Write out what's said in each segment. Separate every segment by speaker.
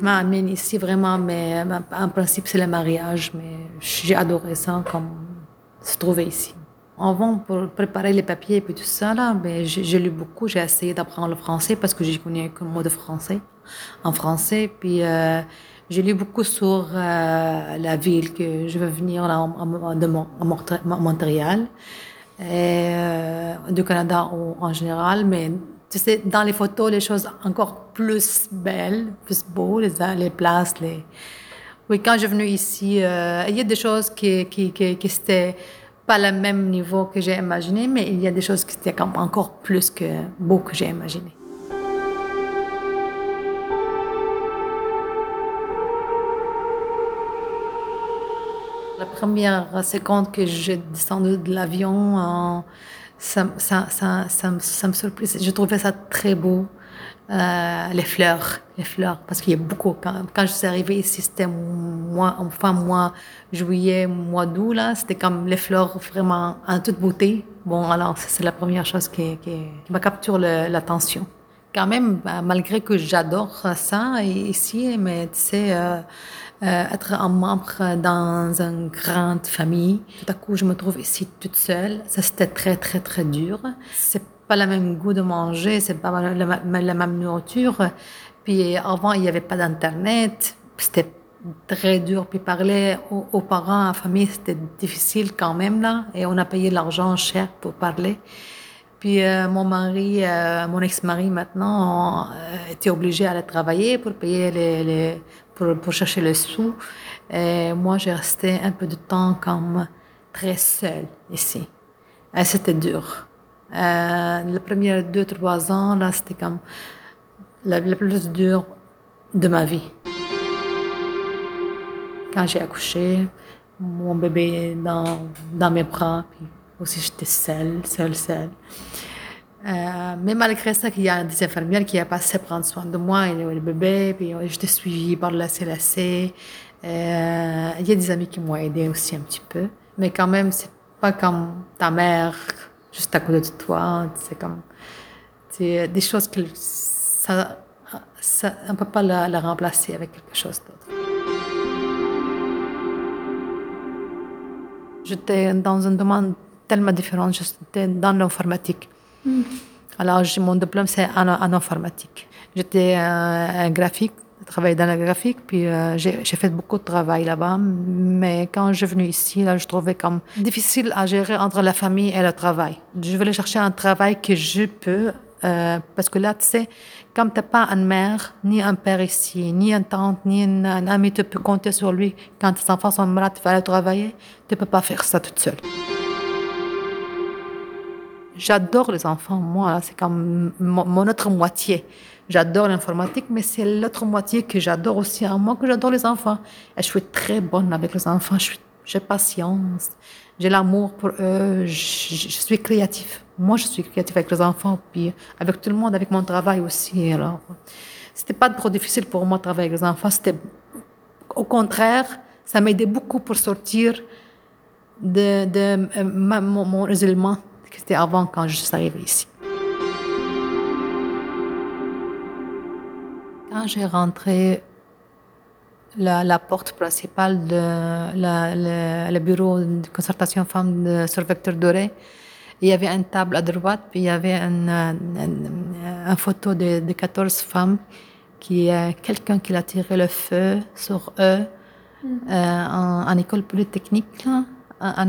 Speaker 1: m'a amené ici vraiment, mais en principe, c'est le mariage. Mais j'ai adoré ça, comme se trouver ici. Avant, pour préparer les papiers et puis tout ça, là, ben, j'ai lu beaucoup. J'ai essayé d'apprendre le français parce que j'ai connu que mot de français, en français. Puis euh, j'ai lu beaucoup sur euh, la ville que je veux venir là, de Montréal, et, euh, du Canada en, général. Mais dans les photos, les choses encore plus belles, plus beaux, les, les places, les. Oui, quand je suis venue ici, il y a des choses qui, qui, qui, pas le même niveau que j'ai imaginé, mais il y a des choses qui étaient encore plus que que j'ai imaginé. La première seconde que j'ai descendu de l'avion, ça, ça, ça, ça, me, me surprise. Je trouvais ça très beau. Euh, les fleurs, les fleurs, parce qu'il y a beaucoup. Quand, quand, je suis arrivée ici, c'était mois, enfin mois juillet, mois d'août là, c'était comme les fleurs vraiment en toute beauté. Bon, alors c'est la première chose qui, qui, qui m'a capturé l'attention. Quand même, bah, malgré que j'adore ça ici, mais tu sais. Euh, être un membre dans une grande famille. Tout à coup, je me trouve ici toute seule. Ça, c'était très, très, très dur. C'est pas le même goût de manger, c'est pas la, même nourriture. Puis avant, il n'y avait pas d'internet, c'était très dur. Puis parler aux, parents, à la famille, c'était difficile quand même là, et on a payé l'argent cher pour parler. Puis euh, mon mari, euh, mon ex-mari maintenant, euh, était obligé à aller travailler pour payer les pour, pour, chercher les sous. Et moi, j'ai resté un peu de temps comme très seule ici. C'était dur. Euh, les premiers deux, trois ans, là, c'était comme le, plus dur de ma vie. Quand j'ai accouché, mon bébé dans, dans mes bras, puis aussi j'étais seule, seule, seule. Euh, mais malgré ça, il y a des infirmières qui a passé prendre soin de moi et le bébé, puis j'étais suivie par la CLAC. Euh, il y a des amis qui m'ont aidé aussi un petit peu. Mais quand même, c'est pas comme ta mère juste à côté de toi. C'est comme c'est des choses que ça, ça, on peut pas la, remplacer avec quelque chose d'autre. J'étais dans un domaine tellement différent. J'étais dans l'informatique. Mm. Alors, mon diplôme, c'est en, en, informatique. J'étais un graphique travaillé dans la graphique, puis euh, j'ai fait beaucoup de travail là-bas. Mais quand je suis venue ici, là, je trouvais comme difficile à gérer entre la famille et le travail. Je voulais chercher un travail que je peux, euh, parce que là, tu sais, comme tu n'as pas une mère, ni un père ici, ni une tante, ni un, ami, tu peux compter sur lui. Quand tes enfants sont malades, tu vas aller travailler, tu peux pas faire ça toute seule. J'adore les enfants, moi, c'est comme mon autre moitié. J'adore l'informatique, mais c'est l'autre moitié que j'adore aussi en moi, que j'adore les enfants. Je suis très bonne avec les enfants, j'ai patience, j'ai l'amour pour eux, je, suis créatif. Moi, je suis créatif avec les enfants, puis avec tout le monde, avec mon travail aussi. Alors, c'était pas trop difficile pour moi de travailler avec les enfants. C'était, au contraire, ça m'aidait beaucoup pour sortir de, de euh, mon, mon isolement que c'était avant quand je suis arrivée ici. Quand j'ai rentré la, la, porte principale de la, le, bureau de concertation femmes de, sur Vecteur Doré, il y avait une table à droite, puis il y avait une, une, photo de, de, 14 femmes, qui quelqu'un qui a tiré le feu sur eux mm. euh, en, en, école polytechnique là, en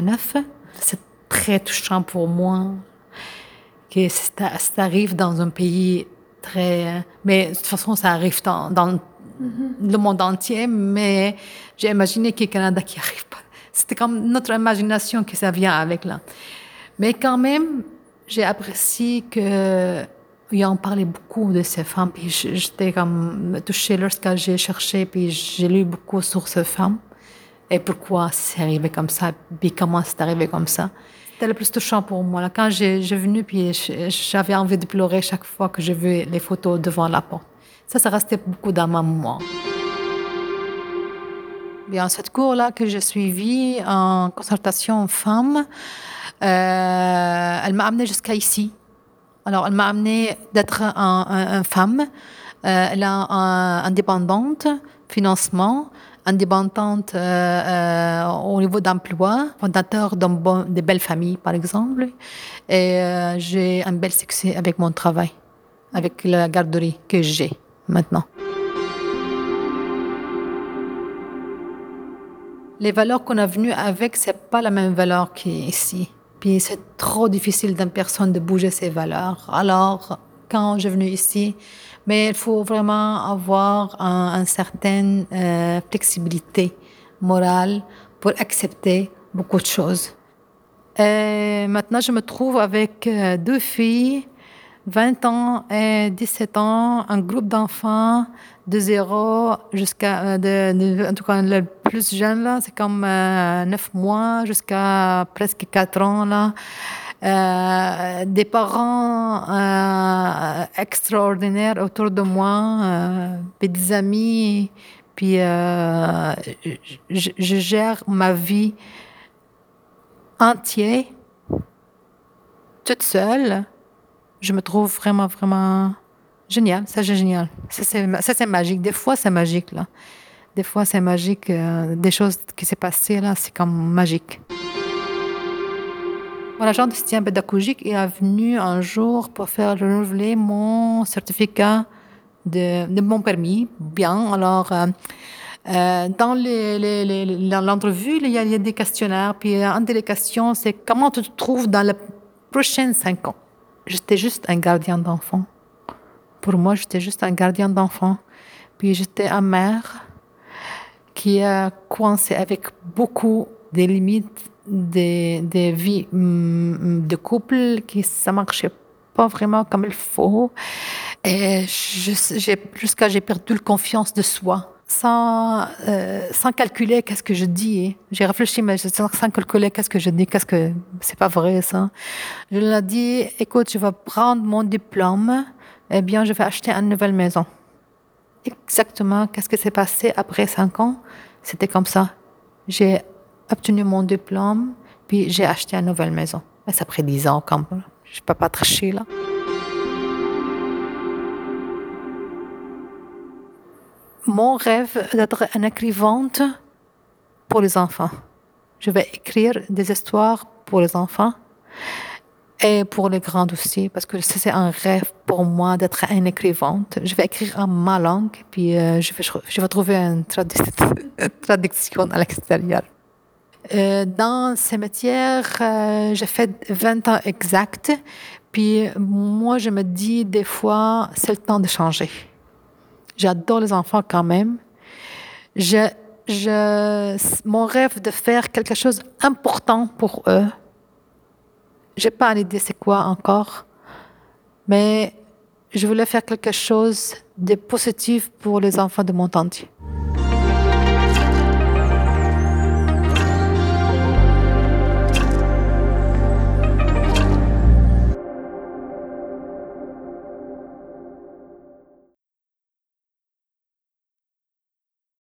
Speaker 1: 1989. C'est très touchant pour moi que ça, arrive dans un pays très... Mais de toute façon, ça arrive dans, le monde entier, mais j'ai imaginé que le Canada qui arrive pas. C'était comme notre imagination que ça vient avec là. Mais quand même, j'ai apprécié que en parlait beaucoup de ces femmes, puis j'étais comme touchée lorsque j'ai cherché, puis j'ai lu beaucoup sur ces femmes et pourquoi c'est arrivé comme ça, puis comment c'est arrivé comme ça? C'était le plus touchant pour moi. Quand j'ai venu, puis j'avais envie de pleurer chaque fois que j'ai vu les photos devant la porte. Ça, ça restait beaucoup dans ma mémoire. Bien, cette cours-là que j'ai suivie en consultation femme, euh, elle m'a amenée jusqu'à ici. Alors, elle m'a amené d'être une femme, euh, elle est indépendante, financement, indépendante euh, euh, au niveau d'emploi, fondateur de belles familles, par exemple. Et j'ai un bel succès avec mon travail, avec la garderie que j'ai maintenant. Les valeurs qu'on a venues avec, c'est pas la même valeur qu'ici. Puis c'est trop difficile d'une personne de bouger ses valeurs. Alors, quand je suis venue ici, mais il faut vraiment avoir une certaine euh, flexibilité morale pour accepter beaucoup de choses. Et maintenant, je me trouve avec euh, deux filles 20 ans et 17 ans, un groupe d'enfants de 0 jusqu'à, euh, en tout cas le plus jeune là, c'est comme euh, 9 mois jusqu'à presque 4 ans là. Euh, des parents euh, extraordinaires autour de moi, euh, des amis, puis je, gère ma vie entière toute seule je me trouve vraiment, vraiment génial. Ça, c'est génial. Ça, c'est magique. Des fois, c'est magique, là. Des fois, c'est magique. Des choses qui s'est passées, là, c'est comme magique. Mon agent de soutien pédagogique est venu un jour pour faire renouveler mon certificat de, mon permis. Bien, alors... Euh, euh, dans l'entrevue, il, y a des questionnaires. Puis, une des questions, c'est comment tu te trouves dans les prochains cinq ans? J'étais juste un gardien d'enfant. Pour moi, j'étais juste un gardien d'enfant. Puis j'étais un mère qui a coincé avec beaucoup des limites des, des vies mm, de couple qui ça marchait pas vraiment comme il faut. Et jusqu'à j'ai perdu la confiance de soi sans, euh, sans calculer qu'est-ce que je dis. J'ai réfléchi, mais sans calculer qu'est-ce que je dis, qu'est-ce que c'est pas vrai ça. Je lui ai dit, écoute, je vais prendre mon diplôme, eh bien, je vais acheter une nouvelle maison. Exactement, qu'est-ce qui s'est passé après cinq ans? C'était comme ça. J'ai obtenu mon diplôme, puis j'ai acheté une nouvelle maison. Mais ça après dix ans, quand même. Je peux pas tricher là. mon rêve d'être une écrivante pour les enfants. Je vais écrire des histoires pour les enfants et pour les grands aussi, parce que c'est un rêve pour moi d'être une écrivante. Je vais écrire en ma langue, puis euh, je vais trouver une traduction à l'extérieur. Euh, dans ces matières, euh, j'ai fait 20 ans exact, puis moi, je me dis des fois, c'est le temps de changer. J'adore les enfants quand même. Je, je, mon rêve de faire quelque chose d'important pour eux. J'ai pas l'idée c'est quoi encore, mais je voulais faire quelque chose de positif pour les enfants de mon entier.